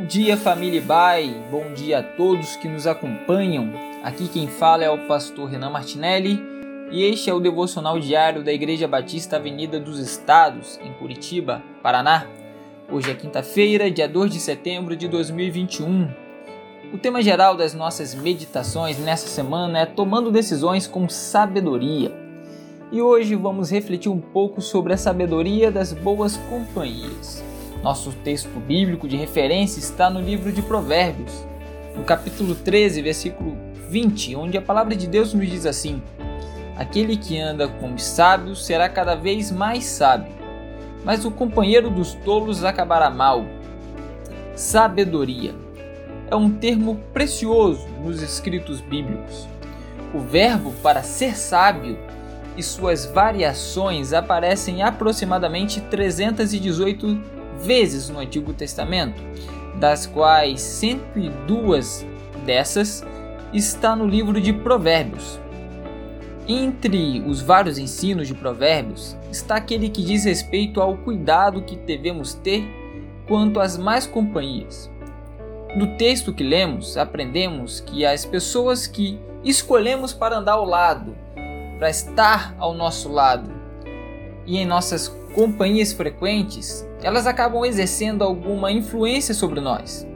Bom dia, família Bai. Bom dia a todos que nos acompanham. Aqui quem fala é o pastor Renan Martinelli e este é o devocional diário da Igreja Batista Avenida dos Estados, em Curitiba, Paraná. Hoje é quinta-feira, dia 2 de setembro de 2021. O tema geral das nossas meditações nessa semana é tomando decisões com sabedoria. E hoje vamos refletir um pouco sobre a sabedoria das boas companhias. Nosso texto bíblico de referência está no livro de Provérbios, no capítulo 13, versículo 20, onde a palavra de Deus nos diz assim: Aquele que anda com os sábios será cada vez mais sábio, mas o companheiro dos tolos acabará mal. Sabedoria é um termo precioso nos escritos bíblicos. O verbo para ser sábio e suas variações aparecem aproximadamente 318 vezes no Antigo Testamento, das quais 102 dessas está no livro de Provérbios. Entre os vários ensinos de Provérbios está aquele que diz respeito ao cuidado que devemos ter quanto às más companhias. No texto que lemos, aprendemos que as pessoas que escolhemos para andar ao lado, para estar ao nosso lado e em nossas companhias frequentes, elas acabam exercendo alguma influência sobre nós,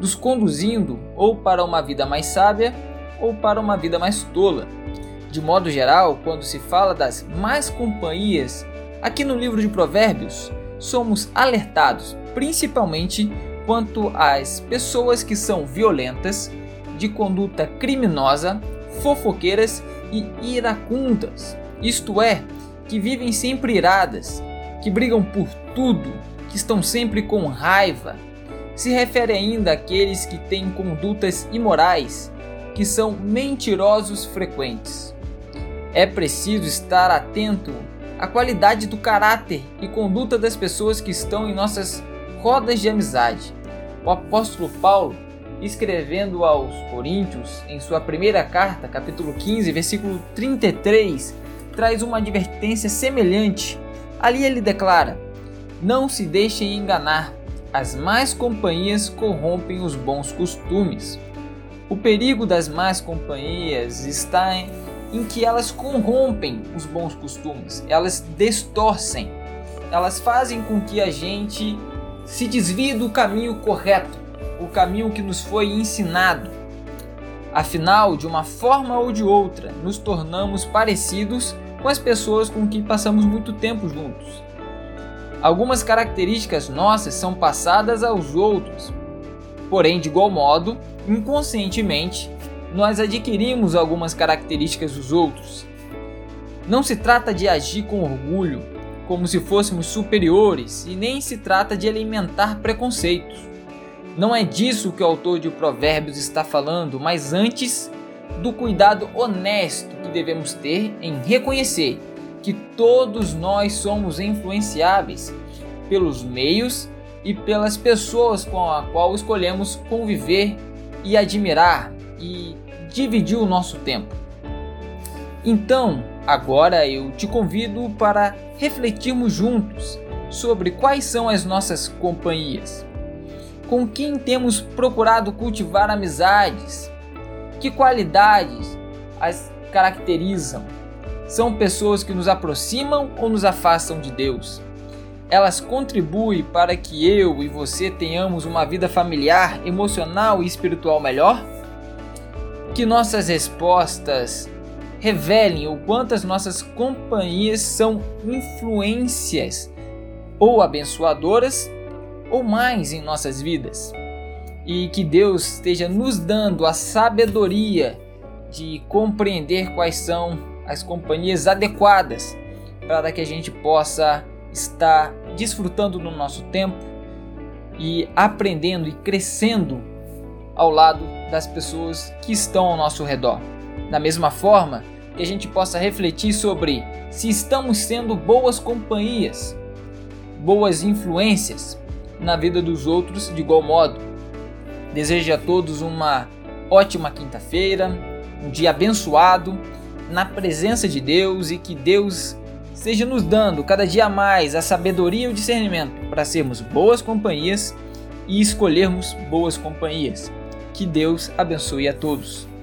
nos conduzindo ou para uma vida mais sábia ou para uma vida mais tola. De modo geral, quando se fala das más companhias, aqui no livro de Provérbios, somos alertados principalmente quanto às pessoas que são violentas, de conduta criminosa, fofoqueiras e iracundas, isto é, que vivem sempre iradas, que brigam por tudo, que estão sempre com raiva. Se refere ainda àqueles que têm condutas imorais, que são mentirosos frequentes. É preciso estar atento à qualidade do caráter e conduta das pessoas que estão em nossas rodas de amizade. O apóstolo Paulo, escrevendo aos Coríntios, em sua primeira carta, capítulo 15, versículo 33, traz uma advertência semelhante Ali ele declara: Não se deixem enganar, as más companhias corrompem os bons costumes. O perigo das más companhias está em, em que elas corrompem os bons costumes, elas distorcem, elas fazem com que a gente se desvie do caminho correto, o caminho que nos foi ensinado. Afinal, de uma forma ou de outra, nos tornamos parecidos com as pessoas com quem passamos muito tempo juntos. Algumas características nossas são passadas aos outros, porém, de igual modo, inconscientemente, nós adquirimos algumas características dos outros. Não se trata de agir com orgulho, como se fôssemos superiores, e nem se trata de alimentar preconceitos. Não é disso que o autor de Provérbios está falando, mas antes do cuidado honesto que devemos ter em reconhecer que todos nós somos influenciáveis pelos meios e pelas pessoas com a qual escolhemos conviver e admirar e dividir o nosso tempo. Então, agora eu te convido para refletirmos juntos sobre quais são as nossas companhias. Com quem temos procurado cultivar amizades que qualidades as caracterizam? São pessoas que nos aproximam ou nos afastam de Deus? Elas contribuem para que eu e você tenhamos uma vida familiar, emocional e espiritual melhor? Que nossas respostas revelem o quanto as nossas companhias são influências ou abençoadoras ou mais em nossas vidas e que Deus esteja nos dando a sabedoria de compreender quais são as companhias adequadas para que a gente possa estar desfrutando no nosso tempo e aprendendo e crescendo ao lado das pessoas que estão ao nosso redor. Da mesma forma, que a gente possa refletir sobre se estamos sendo boas companhias, boas influências na vida dos outros de igual modo Desejo a todos uma ótima quinta-feira, um dia abençoado na presença de Deus e que Deus esteja nos dando cada dia mais a sabedoria e o discernimento para sermos boas companhias e escolhermos boas companhias. Que Deus abençoe a todos.